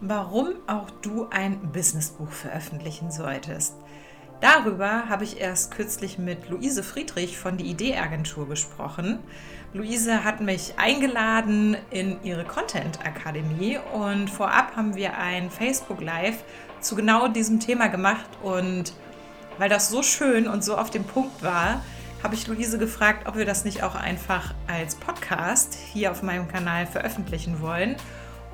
warum auch du ein Businessbuch veröffentlichen solltest. Darüber habe ich erst kürzlich mit Luise Friedrich von die Idee-Agentur gesprochen. Luise hat mich eingeladen in ihre Content Akademie und vorab haben wir ein Facebook Live zu genau diesem Thema gemacht und weil das so schön und so auf dem Punkt war, habe ich Luise gefragt, ob wir das nicht auch einfach als Podcast hier auf meinem Kanal veröffentlichen wollen.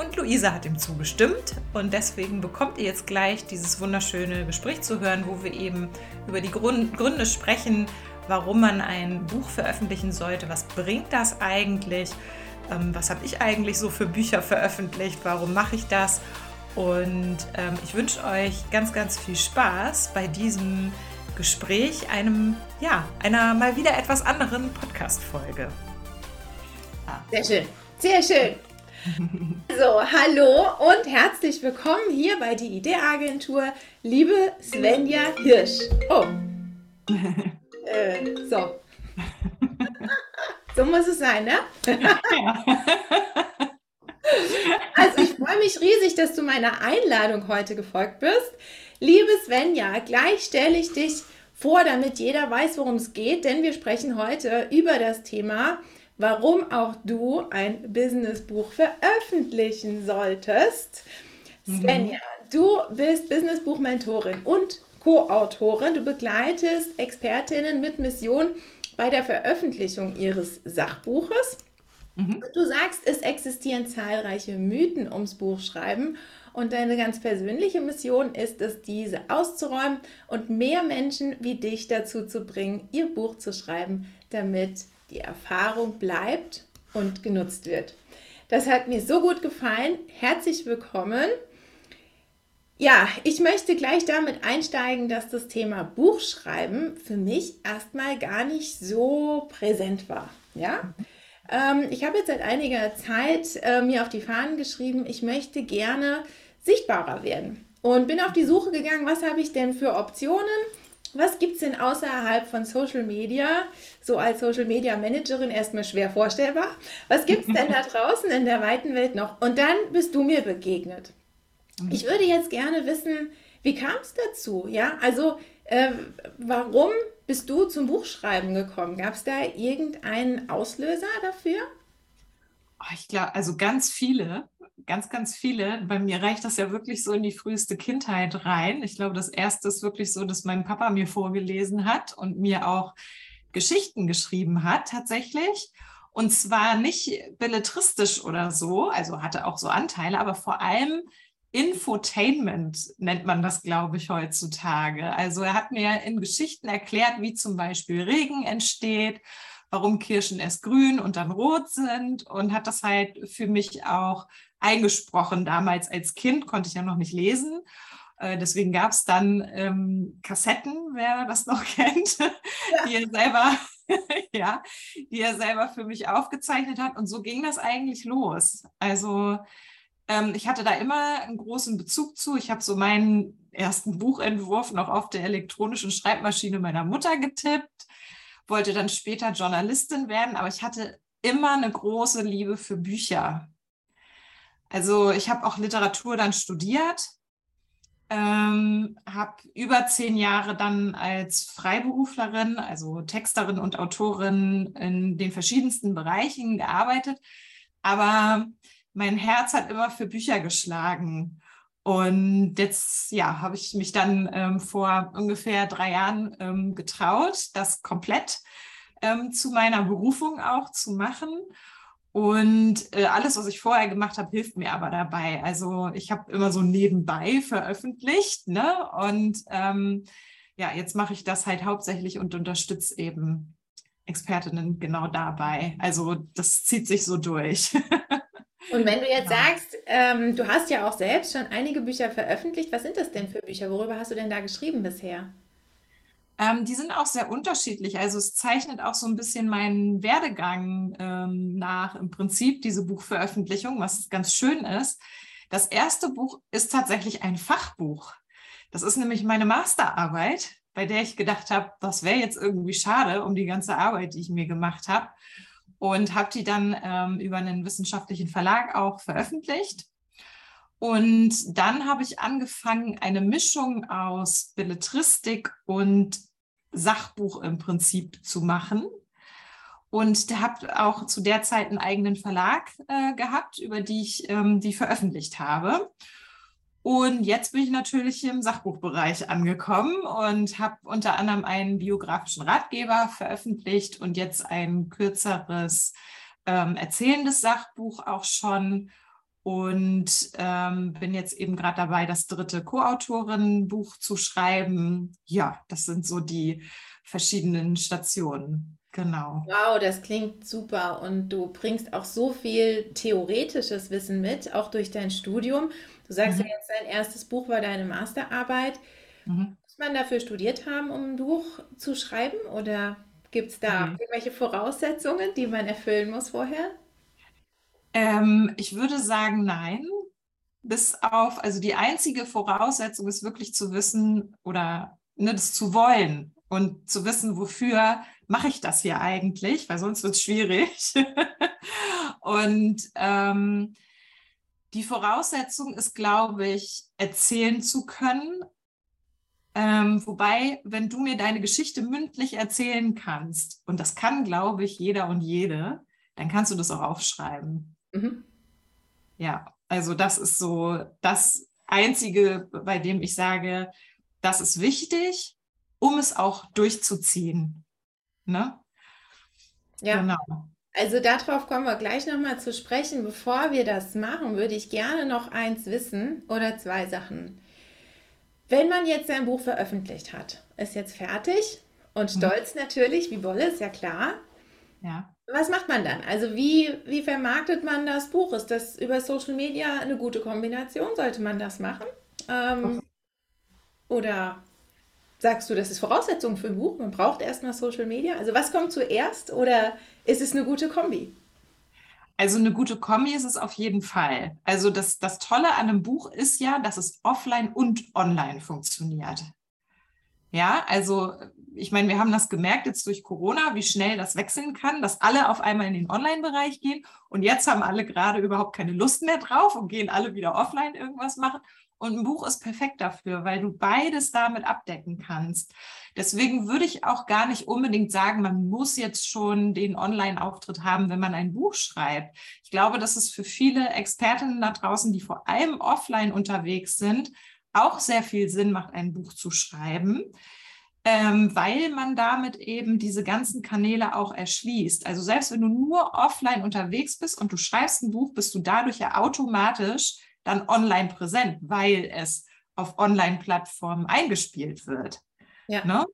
Und Luisa hat ihm zugestimmt. Und deswegen bekommt ihr jetzt gleich dieses wunderschöne Gespräch zu hören, wo wir eben über die Gründe sprechen, warum man ein Buch veröffentlichen sollte, was bringt das eigentlich, ähm, was habe ich eigentlich so für Bücher veröffentlicht, warum mache ich das? Und ähm, ich wünsche euch ganz, ganz viel Spaß bei diesem Gespräch, einem, ja, einer mal wieder etwas anderen Podcast-Folge. Sehr schön, sehr schön. So, hallo und herzlich willkommen hier bei die Idee-Agentur, liebe Svenja Hirsch. Oh. äh, so. so muss es sein, ne? also ich freue mich riesig, dass du meiner Einladung heute gefolgt bist. Liebe Svenja, gleich stelle ich dich vor, damit jeder weiß, worum es geht, denn wir sprechen heute über das Thema warum auch du ein Businessbuch veröffentlichen solltest. Mhm. Svenja, du bist Businessbuch-Mentorin und Co-Autorin. Du begleitest Expertinnen mit Mission bei der Veröffentlichung ihres Sachbuches. Mhm. Du sagst, es existieren zahlreiche Mythen ums Buchschreiben und deine ganz persönliche Mission ist es, diese auszuräumen und mehr Menschen wie dich dazu zu bringen, ihr Buch zu schreiben, damit die Erfahrung bleibt und genutzt wird. Das hat mir so gut gefallen. Herzlich willkommen. Ja, ich möchte gleich damit einsteigen, dass das Thema Buchschreiben für mich erstmal gar nicht so präsent war. Ja, ähm, ich habe jetzt seit einiger Zeit äh, mir auf die Fahnen geschrieben, ich möchte gerne sichtbarer werden und bin auf die Suche gegangen, was habe ich denn für Optionen? Was gibt es denn außerhalb von Social Media, so als Social Media Managerin erstmal schwer vorstellbar? Was gibt es denn da draußen in der weiten Welt noch? Und dann bist du mir begegnet. Ich würde jetzt gerne wissen, wie kam es dazu? Ja, also äh, warum bist du zum Buchschreiben gekommen? Gab es da irgendeinen Auslöser dafür? Ich glaube, also ganz viele ganz, ganz viele. Bei mir reicht das ja wirklich so in die früheste Kindheit rein. Ich glaube, das erste ist wirklich so, dass mein Papa mir vorgelesen hat und mir auch Geschichten geschrieben hat, tatsächlich. Und zwar nicht belletristisch oder so, also hatte auch so Anteile, aber vor allem Infotainment nennt man das, glaube ich, heutzutage. Also er hat mir in Geschichten erklärt, wie zum Beispiel Regen entsteht, warum Kirschen erst grün und dann rot sind und hat das halt für mich auch eingesprochen. Damals als Kind konnte ich ja noch nicht lesen. Äh, deswegen gab es dann ähm, Kassetten, wer das noch kennt, ja. die er selber, ja, die er selber für mich aufgezeichnet hat. Und so ging das eigentlich los. Also ähm, ich hatte da immer einen großen Bezug zu. Ich habe so meinen ersten Buchentwurf noch auf der elektronischen Schreibmaschine meiner Mutter getippt, wollte dann später Journalistin werden, aber ich hatte immer eine große Liebe für Bücher. Also ich habe auch Literatur dann studiert, ähm, habe über zehn Jahre dann als Freiberuflerin, also Texterin und Autorin in den verschiedensten Bereichen gearbeitet. Aber mein Herz hat immer für Bücher geschlagen. Und jetzt, ja, habe ich mich dann ähm, vor ungefähr drei Jahren ähm, getraut, das komplett ähm, zu meiner Berufung auch zu machen. Und äh, alles, was ich vorher gemacht habe, hilft mir aber dabei. Also ich habe immer so nebenbei veröffentlicht, ne? Und ähm, ja, jetzt mache ich das halt hauptsächlich und unterstütze eben Expertinnen genau dabei. Also das zieht sich so durch. Und wenn du jetzt sagst, ähm, du hast ja auch selbst schon einige Bücher veröffentlicht, was sind das denn für Bücher? Worüber hast du denn da geschrieben bisher? Ähm, die sind auch sehr unterschiedlich. Also es zeichnet auch so ein bisschen meinen Werdegang ähm, nach, im Prinzip diese Buchveröffentlichung, was ganz schön ist. Das erste Buch ist tatsächlich ein Fachbuch. Das ist nämlich meine Masterarbeit, bei der ich gedacht habe, das wäre jetzt irgendwie schade um die ganze Arbeit, die ich mir gemacht habe. Und habe die dann ähm, über einen wissenschaftlichen Verlag auch veröffentlicht. Und dann habe ich angefangen, eine Mischung aus Belletristik und Sachbuch im Prinzip zu machen. Und hat auch zu der Zeit einen eigenen Verlag äh, gehabt, über die ich ähm, die veröffentlicht habe. Und jetzt bin ich natürlich im Sachbuchbereich angekommen und habe unter anderem einen biografischen Ratgeber veröffentlicht und jetzt ein kürzeres ähm, erzählendes Sachbuch auch schon und ähm, bin jetzt eben gerade dabei, das dritte Co-Autorin-Buch zu schreiben. Ja, das sind so die verschiedenen Stationen. Genau. Wow, das klingt super und du bringst auch so viel theoretisches Wissen mit, auch durch dein Studium. Du sagst mhm. ja jetzt, dein erstes Buch war deine Masterarbeit. Mhm. Muss man dafür studiert haben, um ein Buch zu schreiben oder gibt es da mhm. irgendwelche Voraussetzungen, die man erfüllen muss vorher? Ähm, ich würde sagen, nein. Bis auf, also die einzige Voraussetzung ist wirklich zu wissen oder ne, das zu wollen und zu wissen, wofür mache ich das hier eigentlich, weil sonst wird es schwierig. und ähm, die Voraussetzung ist, glaube ich, erzählen zu können. Ähm, wobei, wenn du mir deine Geschichte mündlich erzählen kannst, und das kann, glaube ich, jeder und jede, dann kannst du das auch aufschreiben. Mhm. Ja, also das ist so das Einzige, bei dem ich sage, das ist wichtig, um es auch durchzuziehen. Ne? Ja. Genau. Also darauf kommen wir gleich nochmal zu sprechen. Bevor wir das machen, würde ich gerne noch eins wissen oder zwei Sachen. Wenn man jetzt sein Buch veröffentlicht hat, ist jetzt fertig und mhm. stolz mhm. natürlich, wie Bolle, ist ja klar. Ja. Was macht man dann? Also wie, wie vermarktet man das Buch? Ist das über Social Media eine gute Kombination? Sollte man das machen? Ähm, oder sagst du, das ist Voraussetzung für ein Buch? Man braucht erstmal Social Media? Also was kommt zuerst oder ist es eine gute Kombi? Also eine gute Kombi ist es auf jeden Fall. Also das, das Tolle an einem Buch ist ja, dass es offline und online funktioniert. Ja, also ich meine, wir haben das gemerkt jetzt durch Corona, wie schnell das wechseln kann, dass alle auf einmal in den Online-Bereich gehen und jetzt haben alle gerade überhaupt keine Lust mehr drauf und gehen alle wieder offline irgendwas machen. Und ein Buch ist perfekt dafür, weil du beides damit abdecken kannst. Deswegen würde ich auch gar nicht unbedingt sagen, man muss jetzt schon den Online-Auftritt haben, wenn man ein Buch schreibt. Ich glaube, dass es für viele Expertinnen da draußen, die vor allem offline unterwegs sind, auch sehr viel Sinn macht, ein Buch zu schreiben, ähm, weil man damit eben diese ganzen Kanäle auch erschließt. Also selbst wenn du nur offline unterwegs bist und du schreibst ein Buch, bist du dadurch ja automatisch dann online präsent, weil es auf Online-Plattformen eingespielt wird. Ja. Ne?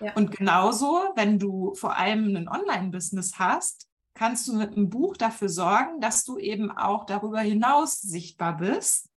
ja. Und genauso, wenn du vor allem ein Online-Business hast, kannst du mit einem Buch dafür sorgen, dass du eben auch darüber hinaus sichtbar bist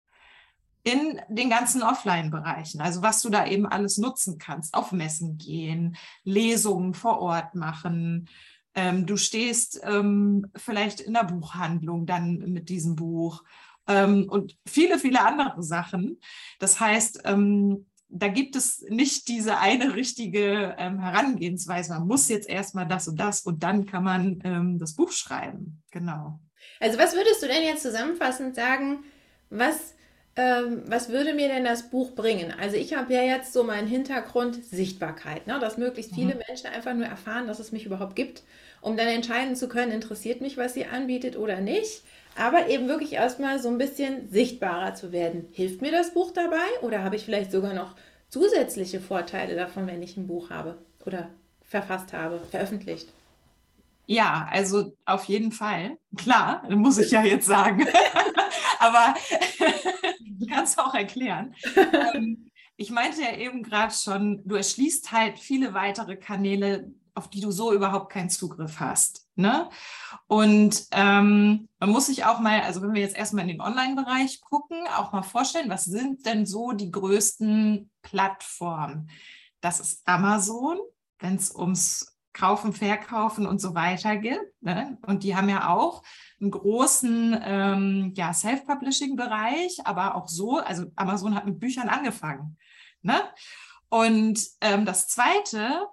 in den ganzen Offline-Bereichen. Also was du da eben alles nutzen kannst, auf Messen gehen, Lesungen vor Ort machen. Ähm, du stehst ähm, vielleicht in der Buchhandlung dann mit diesem Buch ähm, und viele, viele andere Sachen. Das heißt, ähm, da gibt es nicht diese eine richtige ähm, Herangehensweise. Man muss jetzt erstmal das und das und dann kann man ähm, das Buch schreiben. Genau. Also was würdest du denn jetzt zusammenfassend sagen, was ähm, was würde mir denn das Buch bringen? Also ich habe ja jetzt so meinen Hintergrund Sichtbarkeit, ne? dass möglichst viele mhm. Menschen einfach nur erfahren, dass es mich überhaupt gibt, um dann entscheiden zu können, interessiert mich, was sie anbietet oder nicht. Aber eben wirklich erstmal so ein bisschen sichtbarer zu werden. Hilft mir das Buch dabei oder habe ich vielleicht sogar noch zusätzliche Vorteile davon, wenn ich ein Buch habe oder verfasst habe, veröffentlicht? Ja, also auf jeden Fall. Klar, muss ich ja jetzt sagen. Aber ich kann es auch erklären. Ähm, ich meinte ja eben gerade schon, du erschließt halt viele weitere Kanäle, auf die du so überhaupt keinen Zugriff hast. Ne? Und ähm, man muss sich auch mal, also wenn wir jetzt erstmal in den Online-Bereich gucken, auch mal vorstellen, was sind denn so die größten Plattformen? Das ist Amazon, wenn es ums Kaufen, Verkaufen und so weiter gibt. Ne? Und die haben ja auch einen großen ähm, ja, Self-Publishing-Bereich, aber auch so, also Amazon hat mit Büchern angefangen. Ne? Und ähm, das Zweite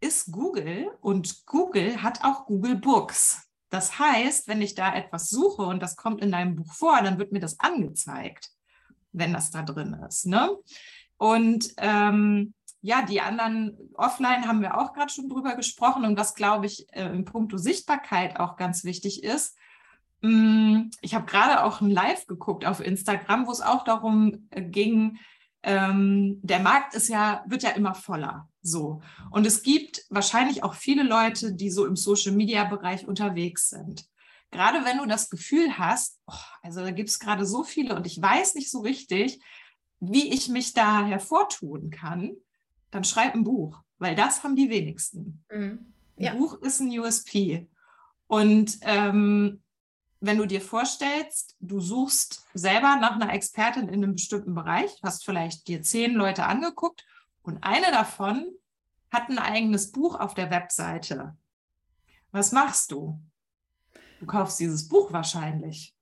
ist Google und Google hat auch Google Books. Das heißt, wenn ich da etwas suche und das kommt in deinem Buch vor, dann wird mir das angezeigt, wenn das da drin ist. Ne? Und ähm, ja, die anderen offline haben wir auch gerade schon drüber gesprochen. Und was, glaube ich, äh, in puncto Sichtbarkeit auch ganz wichtig ist, mm, ich habe gerade auch ein Live geguckt auf Instagram, wo es auch darum äh, ging, ähm, der Markt ist ja, wird ja immer voller. So. Und es gibt wahrscheinlich auch viele Leute, die so im Social Media Bereich unterwegs sind. Gerade wenn du das Gefühl hast, oh, also da gibt es gerade so viele und ich weiß nicht so richtig, wie ich mich da hervortun kann, dann schreib ein Buch, weil das haben die wenigsten. Mhm. Ja. Ein Buch ist ein USP. Und ähm, wenn du dir vorstellst, du suchst selber nach einer Expertin in einem bestimmten Bereich, hast vielleicht dir zehn Leute angeguckt und eine davon hat ein eigenes Buch auf der Webseite. Was machst du? Du kaufst dieses Buch wahrscheinlich.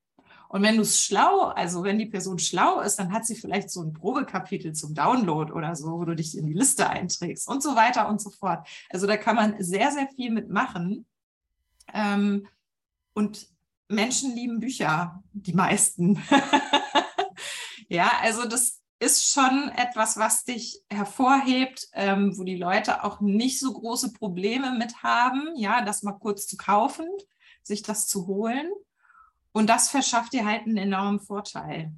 Und wenn du es schlau, also wenn die Person schlau ist, dann hat sie vielleicht so ein Probekapitel zum Download oder so, wo du dich in die Liste einträgst und so weiter und so fort. Also da kann man sehr, sehr viel mitmachen. Ähm, und Menschen lieben Bücher, die meisten. ja, also das ist schon etwas, was dich hervorhebt, ähm, wo die Leute auch nicht so große Probleme mit haben, ja, das mal kurz zu kaufen, sich das zu holen. Und das verschafft dir halt einen enormen Vorteil.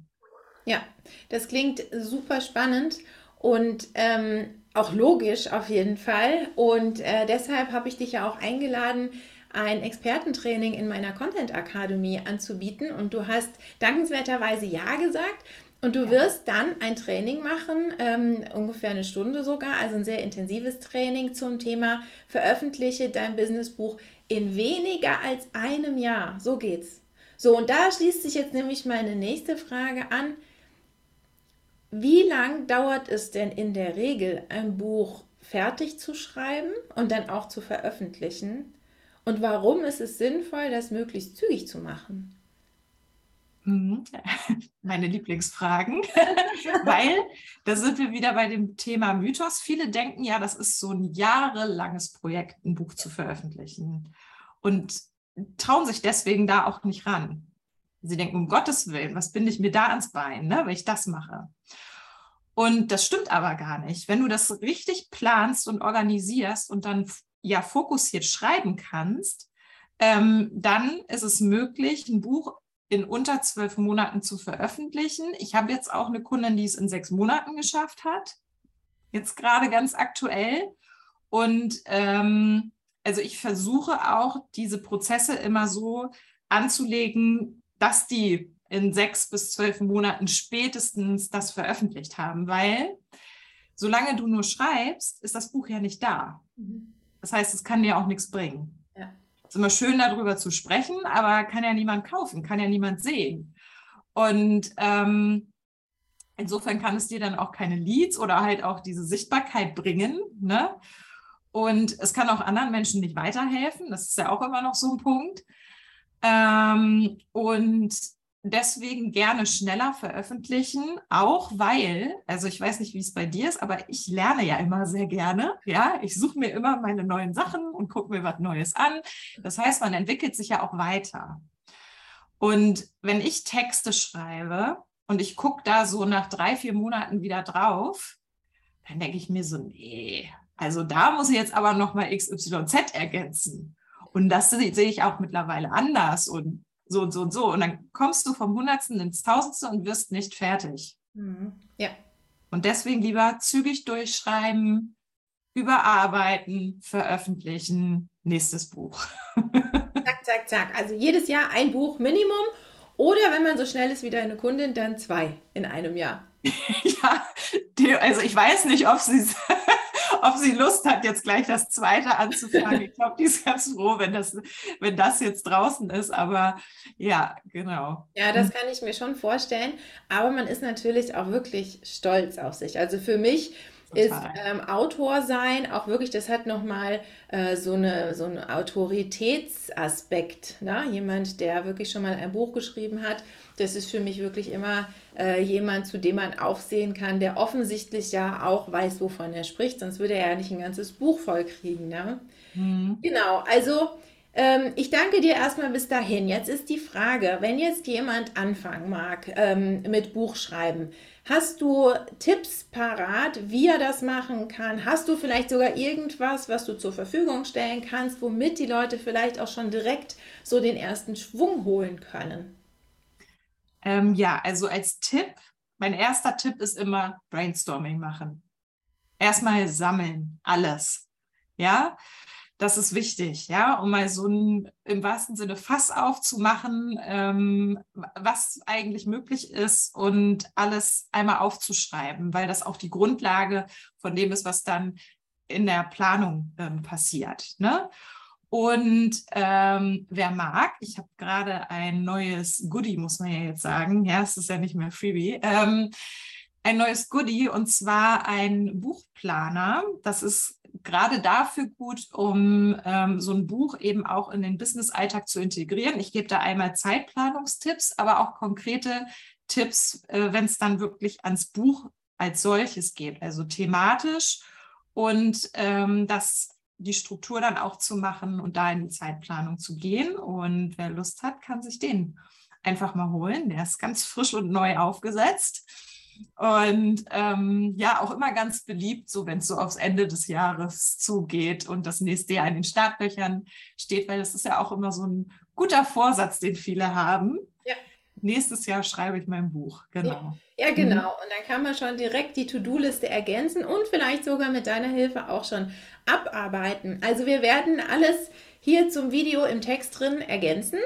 Ja, das klingt super spannend und ähm, auch logisch auf jeden Fall. Und äh, deshalb habe ich dich ja auch eingeladen, ein Expertentraining in meiner Content Akademie anzubieten. Und du hast dankenswerterweise Ja gesagt. Und du wirst dann ein Training machen, ähm, ungefähr eine Stunde sogar, also ein sehr intensives Training zum Thema Veröffentliche dein Businessbuch in weniger als einem Jahr. So geht's. So, und da schließt sich jetzt nämlich meine nächste Frage an. Wie lang dauert es denn in der Regel, ein Buch fertig zu schreiben und dann auch zu veröffentlichen? Und warum ist es sinnvoll, das möglichst zügig zu machen? Mhm. Meine Lieblingsfragen, weil da sind wir wieder bei dem Thema Mythos. Viele denken ja, das ist so ein jahrelanges Projekt, ein Buch zu veröffentlichen. Und trauen sich deswegen da auch nicht ran. Sie denken, um Gottes Willen, was binde ich mir da ans Bein, ne, wenn ich das mache? Und das stimmt aber gar nicht. Wenn du das richtig planst und organisierst und dann ja fokussiert schreiben kannst, ähm, dann ist es möglich, ein Buch in unter zwölf Monaten zu veröffentlichen. Ich habe jetzt auch eine Kundin, die es in sechs Monaten geschafft hat. Jetzt gerade ganz aktuell. Und ähm, also ich versuche auch diese Prozesse immer so anzulegen, dass die in sechs bis zwölf Monaten spätestens das veröffentlicht haben, weil solange du nur schreibst, ist das Buch ja nicht da. Mhm. Das heißt, es kann dir auch nichts bringen. Ja. Es ist immer schön, darüber zu sprechen, aber kann ja niemand kaufen, kann ja niemand sehen. Und ähm, insofern kann es dir dann auch keine Leads oder halt auch diese Sichtbarkeit bringen. Ne? Und es kann auch anderen Menschen nicht weiterhelfen. Das ist ja auch immer noch so ein Punkt. Ähm, und deswegen gerne schneller veröffentlichen, auch weil, also ich weiß nicht, wie es bei dir ist, aber ich lerne ja immer sehr gerne. Ja, ich suche mir immer meine neuen Sachen und gucke mir was Neues an. Das heißt, man entwickelt sich ja auch weiter. Und wenn ich Texte schreibe und ich gucke da so nach drei, vier Monaten wieder drauf, dann denke ich mir so, nee, also da muss ich jetzt aber nochmal XYZ ergänzen. Und das sehe ich auch mittlerweile anders und so und so und so. Und dann kommst du vom Hundertsten ins Tausendste und wirst nicht fertig. Mhm. Ja. Und deswegen lieber zügig durchschreiben, überarbeiten, veröffentlichen, nächstes Buch. zack, zack, zack. Also jedes Jahr ein Buch Minimum. Oder wenn man so schnell ist wie deine Kundin, dann zwei in einem Jahr. ja, die, also ich weiß nicht, ob sie ob sie Lust hat, jetzt gleich das zweite anzufangen. Ich glaube, die ist ganz froh, wenn das, wenn das jetzt draußen ist. Aber ja, genau. Ja, das kann ich mir schon vorstellen. Aber man ist natürlich auch wirklich stolz auf sich. Also für mich ist ähm, Autor sein auch wirklich, das hat nochmal äh, so, eine, so einen Autoritätsaspekt. Ne? Jemand, der wirklich schon mal ein Buch geschrieben hat, das ist für mich wirklich immer äh, jemand, zu dem man aufsehen kann, der offensichtlich ja auch weiß, wovon er spricht, sonst würde er ja nicht ein ganzes Buch voll kriegen. Ne? Mhm. Genau, also Ähm, ich danke dir erstmal bis dahin. Jetzt ist die Frage, wenn jetzt jemand anfangen mag ähm, mit Buchschreiben, hast du Tipps parat, wie er das machen kann? Hast du vielleicht sogar irgendwas, was du zur Verfügung stellen kannst, womit die Leute vielleicht auch schon direkt so den ersten Schwung holen können? Ähm, ja, also als Tipp, mein erster Tipp ist immer Brainstorming machen. Erstmal sammeln, alles. Ja, das ist wichtig, ja, um mal so ein im wahrsten Sinne Fass aufzumachen, ähm, was eigentlich möglich ist und alles einmal aufzuschreiben, weil das auch die Grundlage von dem ist, was dann in der Planung ähm, passiert. Ne? Und ähm, wer mag, ich habe gerade ein neues Goodie, muss man ja jetzt sagen, ja, es ist ja nicht mehr Freebie, ähm, ein neues Goodie und zwar ein Buchplaner. Das ist gerade dafür gut, um ähm, so ein Buch eben auch in den Business-Alltag zu integrieren. Ich gebe da einmal Zeitplanungstipps, aber auch konkrete Tipps, äh, wenn es dann wirklich ans Buch als solches geht, also thematisch und ähm, das die Struktur dann auch zu machen und da in die Zeitplanung zu gehen. Und wer Lust hat, kann sich den einfach mal holen. Der ist ganz frisch und neu aufgesetzt. Und ähm, ja, auch immer ganz beliebt, so wenn es so aufs Ende des Jahres zugeht und das nächste Jahr in den Startlöchern steht, weil das ist ja auch immer so ein guter Vorsatz, den viele haben. Ja. Nächstes Jahr schreibe ich mein Buch, genau. Ja, ja genau. Mhm. Und dann kann man schon direkt die To-Do-Liste ergänzen und vielleicht sogar mit deiner Hilfe auch schon abarbeiten. Also wir werden alles hier zum Video im Text drin ergänzen,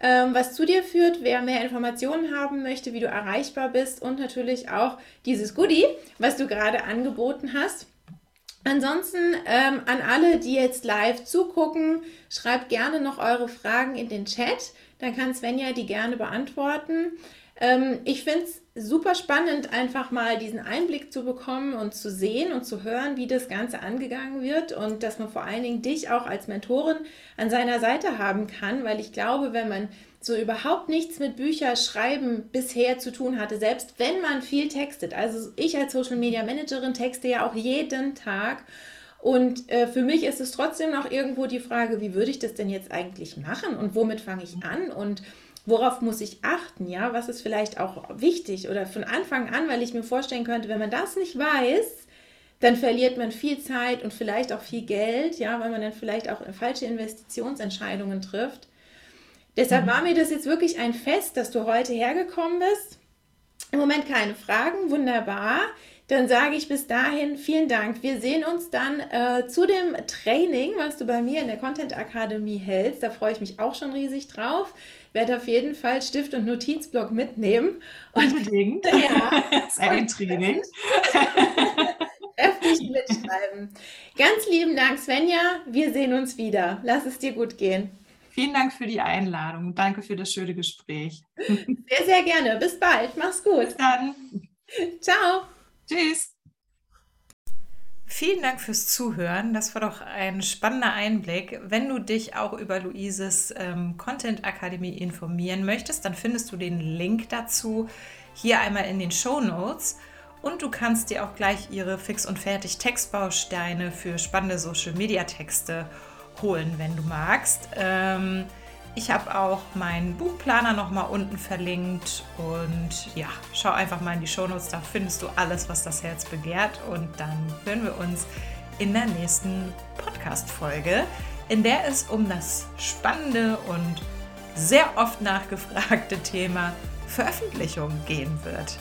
ähm, was zu dir führt, wer mehr Informationen haben möchte, wie du erreichbar bist und natürlich auch dieses Goodie, was du gerade angeboten hast. Ansonsten ähm, an alle, die jetzt live zugucken, schreibt gerne noch eure Fragen in den Chat. Dann kann Svenja die gerne beantworten. Ähm, ich finde es super spannend, einfach mal diesen Einblick zu bekommen und zu sehen und zu hören, wie das Ganze angegangen wird und dass man vor allen Dingen dich auch als Mentorin an seiner Seite haben kann, weil ich glaube, wenn man so überhaupt nichts mit Bücherschreiben bisher zu tun hatte, selbst wenn man viel textet, also ich als Social Media Managerin texte ja auch jeden Tag und äh, für mich ist es trotzdem noch irgendwo die Frage, wie würde ich das denn jetzt eigentlich machen und womit fange ich an und worauf muss ich achten, ja, was ist vielleicht auch wichtig oder von Anfang an, weil ich mir vorstellen könnte, wenn man das nicht weiß, dann verliert man viel Zeit und vielleicht auch viel Geld, ja, weil man dann vielleicht auch falsche Investitionsentscheidungen trifft. Deshalb mhm. war mir das jetzt wirklich ein Fest, dass du heute hergekommen bist. Im Moment keine Fragen, wunderbar. Dann sage ich bis dahin vielen Dank. Wir sehen uns dann äh, zu dem Training, was du bei mir in der Content Akademie hältst. Da freue ich mich auch schon riesig drauf werde auf jeden Fall Stift und Notizblock mitnehmen. Unbedingt. Ja. das ist ein Training. Kräftig mitschreiben. Ganz lieben Dank, Svenja. Wir sehen uns wieder. Lass es dir gut gehen. Vielen Dank für die Einladung. Danke für das schöne Gespräch. Sehr, sehr gerne. Bis bald. Mach's gut. Bis dann. Ciao. Tschüss. Vielen Dank fürs Zuhören. Das war doch ein spannender Einblick. Wenn du dich auch über Luises ähm, Content Akademie informieren möchtest, dann findest du den Link dazu hier einmal in den Show Notes. Und du kannst dir auch gleich ihre fix und fertig Textbausteine für spannende Social Media Texte holen, wenn du magst. Ähm, ich habe auch meinen Buchplaner nochmal unten verlinkt und ja, schau einfach mal in die Shownotes, da findest du alles, was das Herz begehrt und dann hören wir uns in der nächsten Podcast-Folge, in der es um das spannende und sehr oft nachgefragte Thema Veröffentlichung gehen wird.